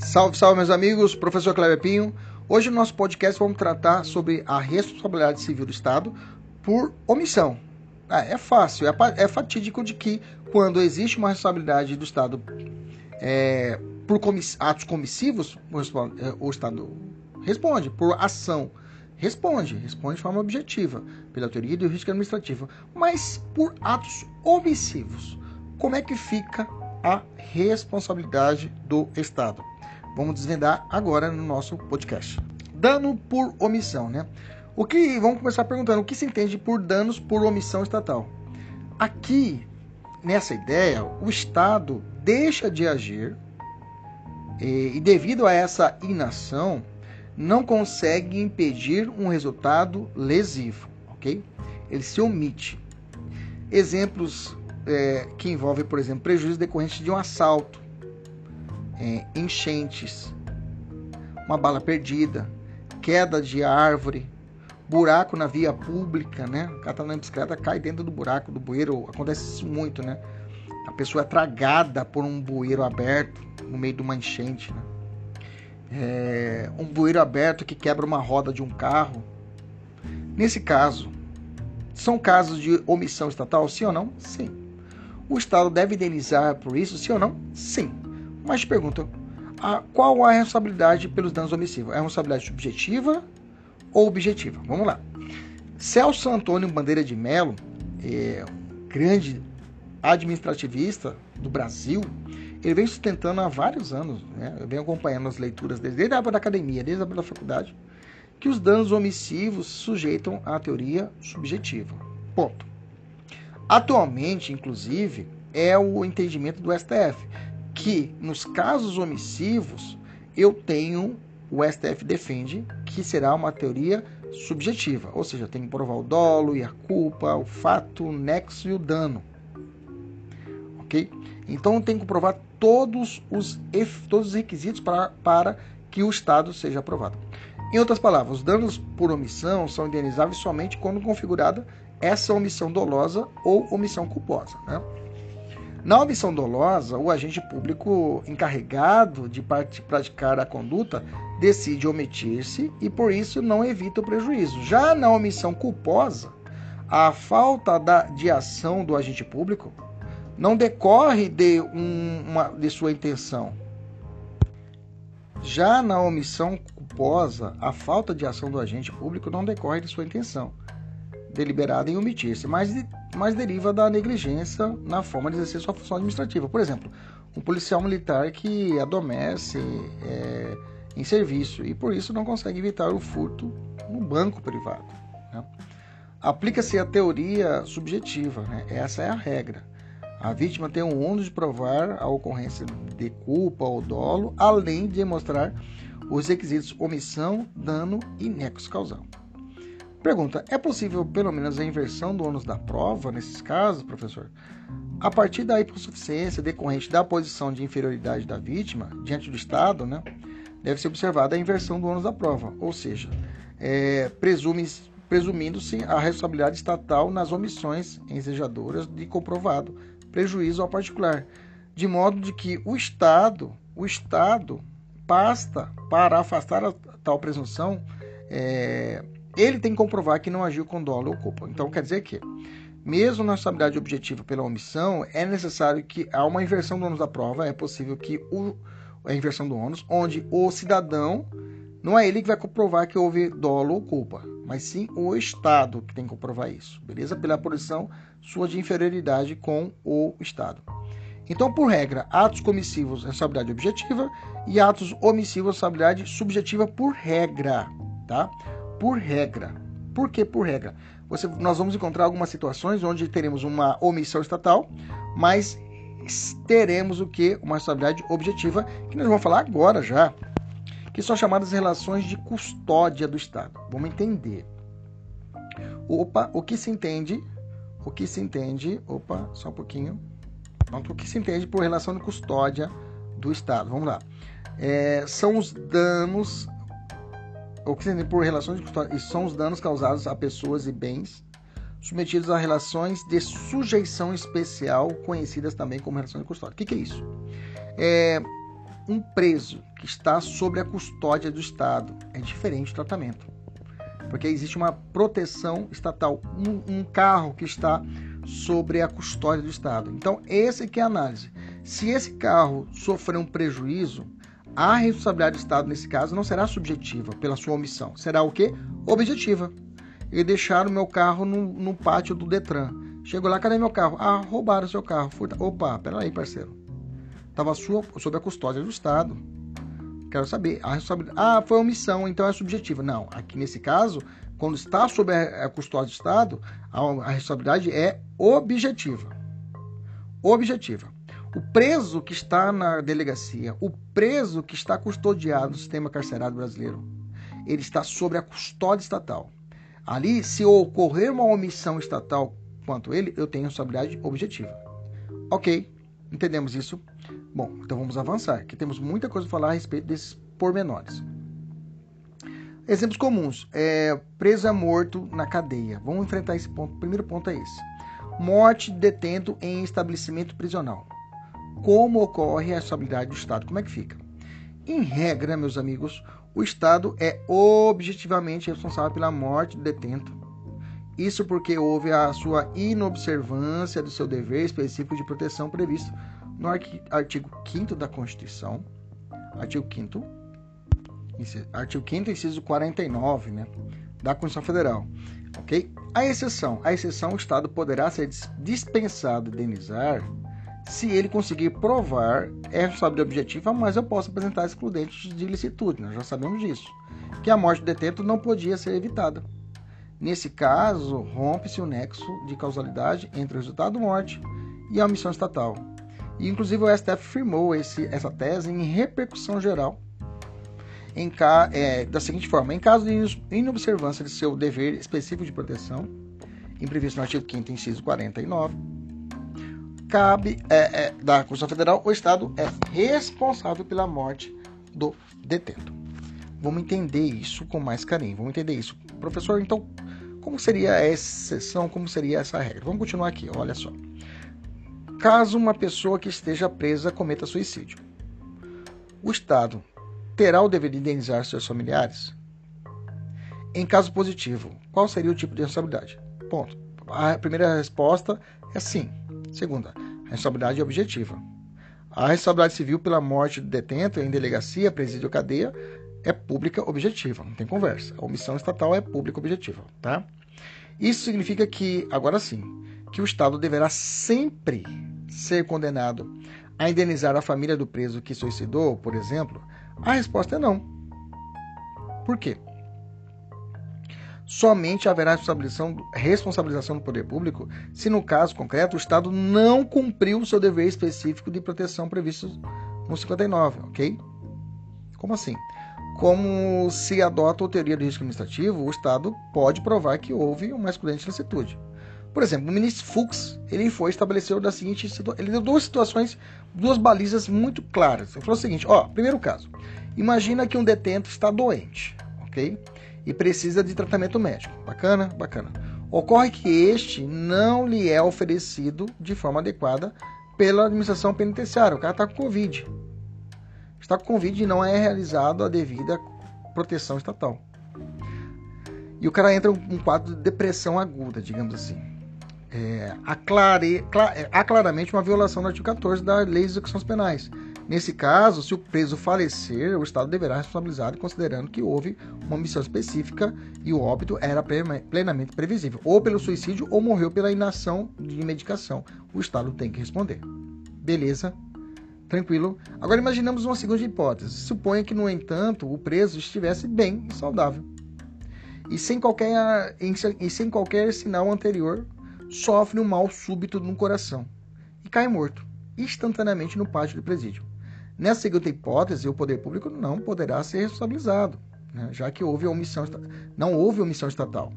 Salve, salve, meus amigos. Professor Cleber Pinho. Hoje no nosso podcast vamos tratar sobre a responsabilidade civil do Estado por omissão. Ah, é fácil, é, é, fatídico de que quando existe uma responsabilidade do Estado é, por comiss atos comissivos, o Estado responde. Por ação, responde. Responde de forma objetiva, pela teoria do risco administrativo. Mas por atos omissivos, como é que fica a responsabilidade do Estado? Vamos desvendar agora no nosso podcast. Dano por omissão, né? O que vamos começar perguntando o que se entende por danos por omissão estatal? Aqui, nessa ideia, o Estado deixa de agir e, e devido a essa inação, não consegue impedir um resultado lesivo, ok? Ele se omite. Exemplos é, que envolvem, por exemplo, prejuízo decorrente de um assalto, é, enchentes, uma bala perdida, queda de árvore, buraco na via pública, né? O cara tá na bicicleta, cai dentro do buraco do bueiro, acontece isso muito, né? A pessoa é tragada por um bueiro aberto no meio de uma enchente, né? É, um bueiro aberto que quebra uma roda de um carro. Nesse caso, são casos de omissão estatal, sim ou não? Sim. O Estado deve indenizar por isso, sim ou não? Sim. Mas pergunta, a, qual a responsabilidade pelos danos omissivos? É a responsabilidade subjetiva ou objetiva? Vamos lá. Celso Antônio Bandeira de Mello, é, grande administrativista do Brasil, ele vem sustentando há vários anos, né? eu venho acompanhando as leituras dele, desde a época da academia, desde a época da faculdade, que os danos omissivos sujeitam à teoria subjetiva. Ponto. Atualmente, inclusive, é o entendimento do STF que nos casos omissivos eu tenho o STF defende que será uma teoria subjetiva, ou seja, tem que provar o dolo e a culpa, o fato, o nexo e o dano. Ok? Então tem que provar todos os, todos os requisitos para, para que o Estado seja aprovado. Em outras palavras, os danos por omissão são indenizáveis somente quando configurada essa omissão dolosa ou omissão culposa. Né? Na omissão dolosa, o agente público encarregado de praticar a conduta decide omitir-se e por isso não evita o prejuízo. Já na omissão culposa, a falta da, de ação do agente público não decorre de, um, uma, de sua intenção. Já na omissão culposa, a falta de ação do agente público não decorre de sua intenção deliberada em omitir-se, mas, mas deriva da negligência na forma de exercer sua função administrativa. Por exemplo, um policial militar que adormece é, em serviço e por isso não consegue evitar o furto no banco privado. Né? Aplica-se a teoria subjetiva, né? essa é a regra. A vítima tem o ônus de provar a ocorrência de culpa ou dolo, além de demonstrar os requisitos omissão, dano e nexo causal. Pergunta: é possível pelo menos a inversão do ônus da prova nesses casos, professor? A partir da hipossuficiência decorrente da posição de inferioridade da vítima diante do Estado, né, deve ser observada a inversão do ônus da prova, ou seja, é, presume, presumindo-se a responsabilidade estatal nas omissões ensejadoras de comprovado prejuízo ao particular, de modo de que o Estado, o Estado basta para afastar a tal presunção é, ele tem que comprovar que não agiu com dolo ou culpa. Então quer dizer que, mesmo na estabilidade objetiva pela omissão, é necessário que há uma inversão do ônus da prova, é possível que o, a inversão do ônus, onde o cidadão não é ele que vai comprovar que houve dolo ou culpa, mas sim o Estado que tem que comprovar isso, beleza? Pela posição sua de inferioridade com o Estado. Então, por regra, atos comissivos, responsabilidade objetiva, e atos omissivos, responsabilidade subjetiva por regra, tá? Por regra. Por que por regra? Você, nós vamos encontrar algumas situações onde teremos uma omissão estatal, mas teremos o que? Uma responsabilidade objetiva, que nós vamos falar agora já, que são chamadas relações de custódia do Estado. Vamos entender. Opa, o que se entende? O que se entende? Opa, só um pouquinho. Pronto, o que se entende por relação de custódia do Estado? Vamos lá. É, são os danos o que se entende por relações de custódia são os danos causados a pessoas e bens submetidos a relações de sujeição especial, conhecidas também como relações de custódia. O que, que é isso? É, um preso que está sob a custódia do Estado, é diferente o tratamento. Porque existe uma proteção estatal, um, um carro que está sobre a custódia do Estado. Então, esse que é a análise. Se esse carro sofrer um prejuízo, a responsabilidade do Estado, nesse caso, não será subjetiva pela sua omissão. Será o quê? Objetiva. E deixaram meu carro no, no pátio do Detran. Chegou lá, cadê meu carro? Ah, roubaram seu carro. Opa, peraí, parceiro. Estava sob a custódia do Estado. Quero saber. A responsabilidade. Ah, foi omissão, então é subjetiva. Não, aqui nesse caso, quando está sob a custódia do Estado, a responsabilidade é objetiva. Objetiva. O preso que está na delegacia, o preso que está custodiado no sistema carcerário brasileiro, ele está sob a custódia estatal. Ali, se ocorrer uma omissão estatal quanto ele, eu tenho responsabilidade objetiva. Ok, entendemos isso? Bom, então vamos avançar, que temos muita coisa a falar a respeito desses pormenores. Exemplos comuns. É, preso é morto na cadeia. Vamos enfrentar esse ponto. O primeiro ponto é esse. Morte de detento em estabelecimento prisional como ocorre a responsabilidade do Estado. Como é que fica? Em regra, meus amigos, o Estado é objetivamente responsável pela morte do detento. Isso porque houve a sua inobservância do seu dever específico de proteção previsto no artigo 5 da Constituição, artigo 5 artigo 5 inciso 49, né, da Constituição Federal. OK? A exceção, a exceção o Estado poderá ser dispensado de indenizar se ele conseguir provar é responsabilidade objetiva, mas eu posso apresentar excludentes de ilicitude, nós já sabemos disso, que a morte do detento não podia ser evitada. Nesse caso, rompe-se o nexo de causalidade entre o resultado da morte e a omissão estatal. E, inclusive, o STF firmou esse, essa tese em repercussão geral em, é, da seguinte forma: em caso de inobservância de seu dever específico de proteção, em previsto no artigo 5, inciso 49, cabe é, é, da Constituição Federal, o Estado é responsável pela morte do detento. Vamos entender isso com mais carinho. Vamos entender isso. Professor, então, como seria a exceção? Como seria essa regra? Vamos continuar aqui, olha só. Caso uma pessoa que esteja presa cometa suicídio, o Estado terá o dever de indenizar seus familiares? Em caso positivo, qual seria o tipo de responsabilidade? Ponto. A primeira resposta é sim. Segunda, a responsabilidade objetiva. A responsabilidade civil pela morte do detento em delegacia, presídio ou cadeia é pública objetiva, não tem conversa. A omissão estatal é pública objetiva, tá? Isso significa que, agora sim, que o Estado deverá sempre ser condenado a indenizar a família do preso que suicidou, por exemplo? A resposta é não. Por quê? Somente haverá responsabilização, do poder público se, no caso concreto, o Estado não cumpriu o seu dever específico de proteção previsto no 59, ok? Como assim? Como se adota a teoria do risco administrativo, o Estado pode provar que houve uma excludente licitude. Por exemplo, o ministro Fux, ele foi estabeleceu da seguinte ele deu duas situações, duas balizas muito claras. Ele falou o seguinte, ó, primeiro caso, imagina que um detento está doente, ok? E precisa de tratamento médico. Bacana? Bacana. Ocorre que este não lhe é oferecido de forma adequada pela administração penitenciária. O cara está com Covid. Está com Covid e não é realizado a devida proteção estatal. E o cara entra em um quadro de depressão aguda, digamos assim. É, aclare, é, há claramente uma violação do artigo 14 da Lei de Execuções Penais Nesse caso, se o preso falecer, o Estado deverá responsabilizar, considerando que houve uma omissão específica e o óbito era plenamente previsível, ou pelo suicídio ou morreu pela inação de medicação. O Estado tem que responder. Beleza? Tranquilo? Agora imaginamos uma segunda hipótese. Suponha que, no entanto, o preso estivesse bem e saudável. E sem qualquer, e sem qualquer sinal anterior, sofre um mal súbito no coração e cai morto instantaneamente no pátio do presídio. Nessa segunda hipótese, o poder público não poderá ser responsabilizado, né, já que houve omissão, não houve omissão estatal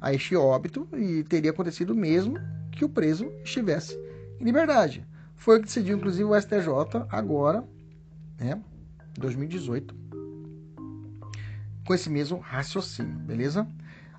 a este óbito e teria acontecido mesmo que o preso estivesse em liberdade. Foi o que decidiu, inclusive, o STJ agora, né, 2018, com esse mesmo raciocínio, beleza?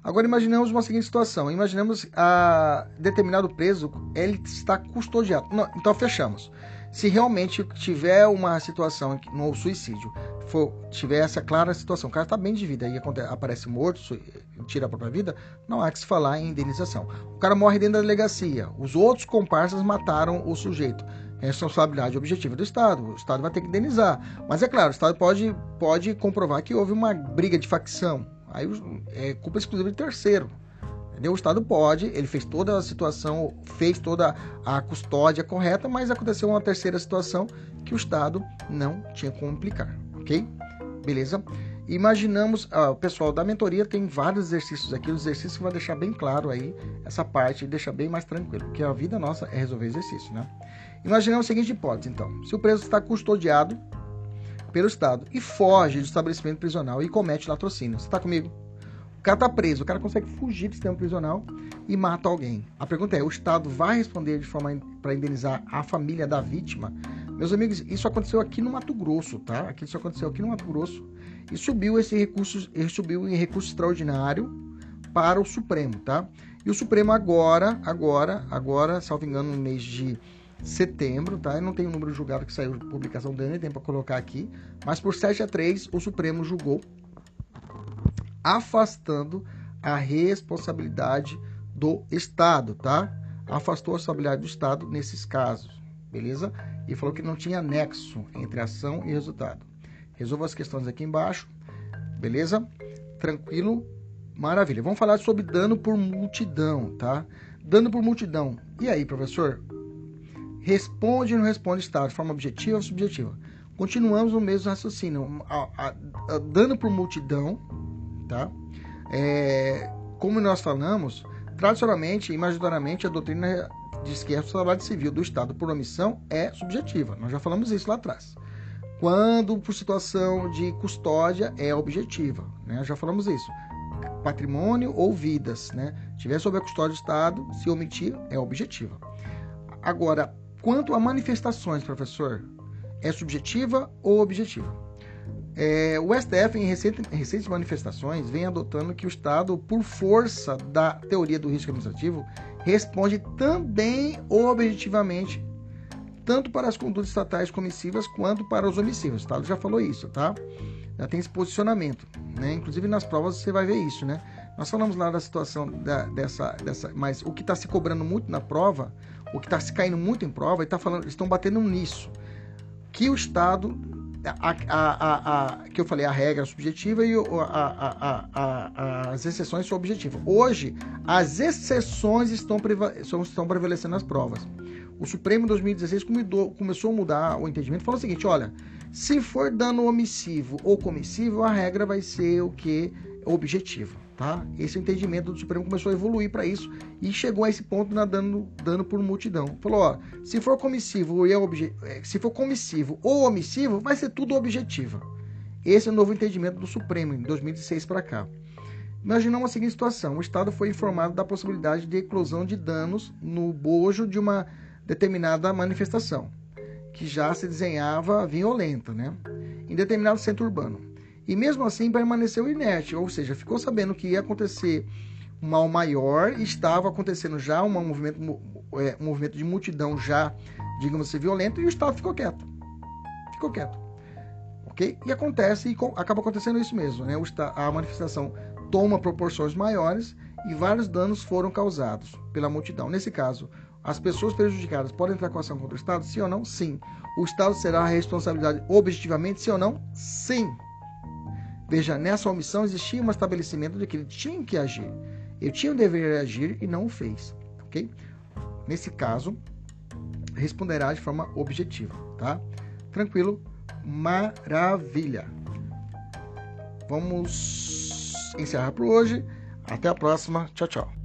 Agora imaginamos uma seguinte situação. Imaginamos a determinado preso, ele está custodiado. Não, então fechamos. Se realmente tiver uma situação no suicídio, for, tiver essa clara situação, o cara está bem de vida e aparece morto, tira a própria vida, não há que se falar em indenização. O cara morre dentro da delegacia, os outros comparsas mataram o sujeito. Responsabilidade objetiva do Estado. O Estado vai ter que indenizar. Mas é claro, o Estado pode, pode comprovar que houve uma briga de facção. Aí é culpa exclusiva de terceiro. Entendeu? O Estado pode, ele fez toda a situação, fez toda a custódia correta, mas aconteceu uma terceira situação que o Estado não tinha como implicar, ok? Beleza? Imaginamos, ah, o pessoal da mentoria tem vários exercícios aqui, os exercícios que vão deixar bem claro aí essa parte e deixar bem mais tranquilo, porque a vida nossa é resolver exercício, né? Imaginamos a seguinte hipótese, então: se o preso está custodiado pelo Estado e foge do estabelecimento prisional e comete latrocínio, você está comigo? O cara está preso, o cara consegue fugir do sistema prisional e mata alguém. A pergunta é: o Estado vai responder de forma para indenizar a família da vítima? Meus amigos, isso aconteceu aqui no Mato Grosso, tá? Aqui isso aconteceu aqui no Mato Grosso e subiu esse recurso, subiu em recurso extraordinário para o Supremo, tá? E o Supremo agora, agora, agora, salvo engano, no mês de setembro, tá? Eu não tenho o número julgado que saiu publicação dele, tem para colocar aqui, mas por 7 a 3 o Supremo julgou afastando a responsabilidade do Estado, tá? Afastou a responsabilidade do Estado nesses casos, beleza? E falou que não tinha nexo entre ação e resultado. Resolva as questões aqui embaixo, beleza? Tranquilo? Maravilha. Vamos falar sobre dano por multidão, tá? Dano por multidão. E aí, professor? Responde ou não responde Estado de forma objetiva ou subjetiva? Continuamos no mesmo raciocínio. A, a, a, dano por multidão tá? É, como nós falamos, tradicionalmente e a doutrina diz que a responsabilidade civil do Estado por omissão é subjetiva. Nós já falamos isso lá atrás. Quando por situação de custódia é objetiva, né? Já falamos isso. Patrimônio ou vidas, né? Tiver sob a custódia do Estado, se omitir é objetiva. Agora, quanto a manifestações, professor, é subjetiva ou objetiva? É, o STF, em recente, recentes manifestações, vem adotando que o Estado, por força da teoria do risco administrativo, responde também objetivamente, tanto para as condutas estatais comissivas quanto para os omissivos. O Estado já falou isso, tá? Já tem esse posicionamento, né? Inclusive nas provas você vai ver isso, né? Nós falamos lá da situação da, dessa, dessa, mas o que está se cobrando muito na prova, o que está se caindo muito em prova, e tá falando, estão batendo nisso, que o Estado a, a, a, que eu falei, a regra subjetiva e as exceções são objetivas. Hoje, as exceções estão, estão prevalecendo nas provas. O Supremo em 2016 começou a mudar o entendimento, falou o seguinte: olha, se for dano omissivo ou comissivo, a regra vai ser o que? Objetiva. Tá? Esse entendimento do Supremo começou a evoluir para isso e chegou a esse ponto na dano, dano por multidão. Falou, ó, se for comissivo e é obje, é, se for comissivo ou omissivo, vai ser tudo objetiva. Esse é o novo entendimento do Supremo em 2016 para cá. Imaginamos a seguinte situação: o Estado foi informado da possibilidade de eclosão de danos no bojo de uma determinada manifestação, que já se desenhava violenta, né? Em determinado centro urbano e mesmo assim permaneceu inerte, ou seja, ficou sabendo que ia acontecer um mal maior, estava acontecendo já um movimento, é, um movimento de multidão já, digamos assim, violento, e o Estado ficou quieto. Ficou quieto. Ok? E acontece, e acaba acontecendo isso mesmo, né? a manifestação toma proporções maiores e vários danos foram causados pela multidão. Nesse caso, as pessoas prejudicadas podem entrar com ação contra o Estado? Sim ou não? Sim. O Estado será a responsabilidade objetivamente? Sim ou não? Sim. Veja, nessa omissão existia um estabelecimento de que ele tinha que agir. Ele tinha o dever de agir e não o fez. Ok? Nesse caso, responderá de forma objetiva. Tá? Tranquilo? Maravilha. Vamos encerrar por hoje. Até a próxima. Tchau, tchau.